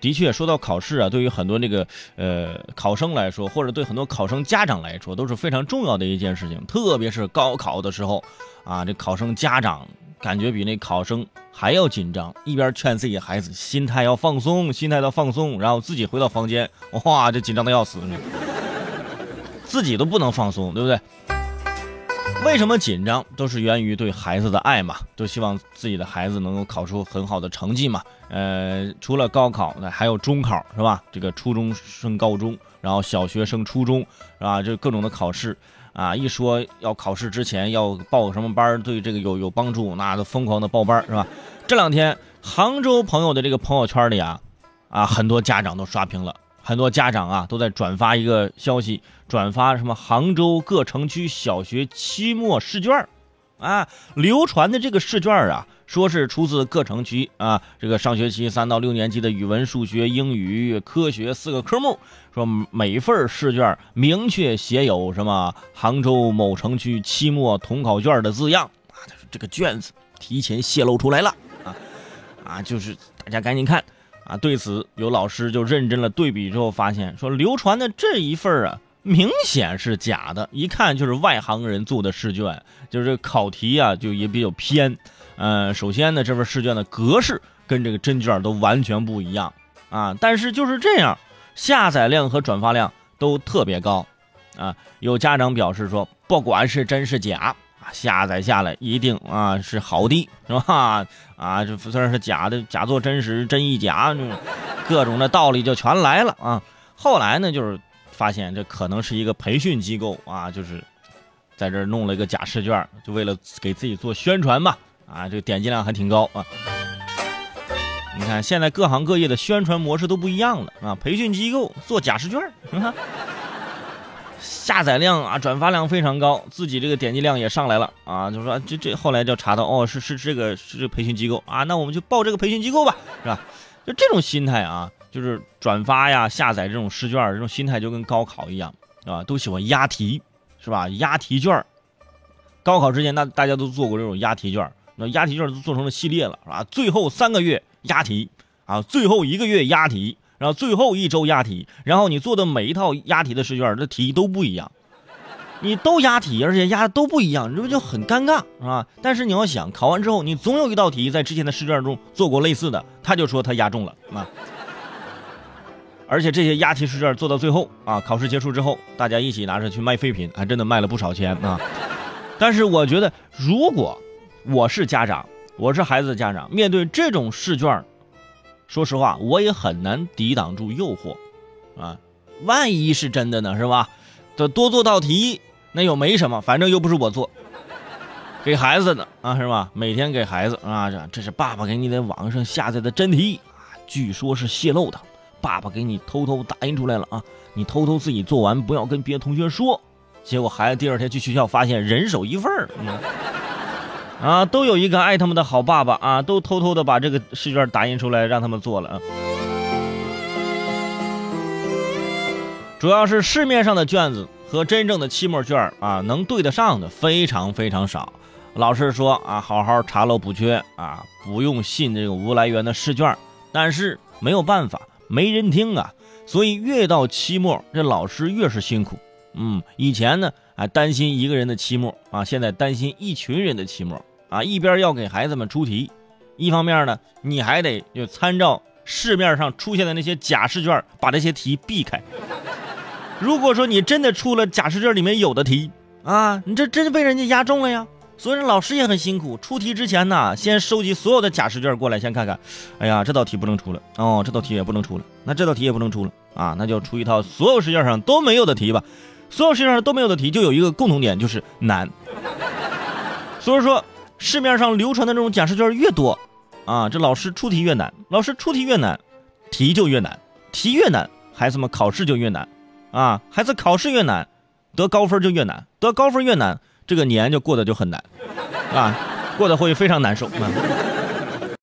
的确，说到考试啊，对于很多那个呃考生来说，或者对很多考生家长来说，都是非常重要的一件事情。特别是高考的时候，啊，这考生家长感觉比那考生还要紧张，一边劝自己孩子心态要放松，心态要放松，然后自己回到房间，哇，这紧张的要死，自己都不能放松，对不对？为什么紧张？都是源于对孩子的爱嘛，都希望自己的孩子能够考出很好的成绩嘛。呃，除了高考，那还有中考是吧？这个初中升高中，然后小学升初中是吧？就各种的考试啊，一说要考试之前要报什么班，对这个有有帮助，那都疯狂的报班是吧？这两天杭州朋友的这个朋友圈里啊，啊，很多家长都刷屏了。很多家长啊都在转发一个消息，转发什么杭州各城区小学期末试卷啊，流传的这个试卷啊，说是出自各城区啊，这个上学期三到六年级的语文、数学、英语、科学四个科目，说每份试卷明确写有什么杭州某城区期末统考卷的字样。啊，这个卷子提前泄露出来了。啊啊，就是大家赶紧看。啊，对此有老师就认真了对比之后发现，说流传的这一份啊，明显是假的，一看就是外行人做的试卷，就是考题啊就也比较偏。嗯，首先呢，这份试卷的格式跟这个真卷都完全不一样啊，但是就是这样，下载量和转发量都特别高啊。有家长表示说，不管是真是假。下载下来一定啊是好的，是吧？啊，这虽然是假的，假作真实，真亦假，各种的道理就全来了啊。后来呢，就是发现这可能是一个培训机构啊，就是在这弄了一个假试卷，就为了给自己做宣传吧。啊，这个点击量还挺高啊。你看现在各行各业的宣传模式都不一样了啊，培训机构做假试卷，你看。下载量啊，转发量非常高，自己这个点击量也上来了啊，就说这这后来就查到哦，是是这个是这培训机构啊，那我们就报这个培训机构吧，是吧？就这种心态啊，就是转发呀、下载这种试卷，这种心态就跟高考一样，是吧？都喜欢押题，是吧？押题卷，高考之前那大家都做过这种押题卷，那押题卷都做成了系列了，是吧？最后三个月押题啊，最后一个月押题。然后最后一周押题，然后你做的每一套押题的试卷，这题都不一样，你都押题，而且押的都不一样，这不就很尴尬，是吧？但是你要想，考完之后，你总有一道题在之前的试卷中做过类似的，他就说他押中了啊。而且这些押题试卷做到最后啊，考试结束之后，大家一起拿着去卖废品，还真的卖了不少钱啊。但是我觉得，如果我是家长，我是孩子的家长，面对这种试卷。说实话，我也很难抵挡住诱惑，啊，万一是真的呢，是吧？得多做道题，那又没什么，反正又不是我做，给孩子的啊，是吧？每天给孩子啊，这这是爸爸给你在网上下载的真题啊，据说是泄露的，爸爸给你偷偷打印出来了啊，你偷偷自己做完，不要跟别的同学说。结果孩子第二天去学校，发现人手一份儿。啊，都有一个爱他们的好爸爸啊，都偷偷的把这个试卷打印出来让他们做了。主要是市面上的卷子和真正的期末卷啊，能对得上的非常非常少。老师说啊，好好查漏补缺啊，不用信这个无来源的试卷。但是没有办法，没人听啊，所以越到期末，这老师越是辛苦。嗯，以前呢还担心一个人的期末啊，现在担心一群人的期末。啊，一边要给孩子们出题，一方面呢，你还得就参照市面上出现的那些假试卷，把这些题避开。如果说你真的出了假试卷里面有的题啊，你这真被人家压中了呀。所以说老师也很辛苦，出题之前呢，先收集所有的假试卷过来，先看看。哎呀，这道题不能出了哦，这道题也不能出了，那这道题也不能出了啊，那就出一套所有试卷上都没有的题吧。所有试卷上都没有的题，就有一个共同点，就是难。所以说。市面上流传的这种假试卷越多，啊，这老师出题越难，老师出题越难，题就越难，题越难，孩子们考试就越难，啊，孩子考试越难，得高分就越难，得高分越难，这个年就过得就很难，啊，过得会非常难受啊。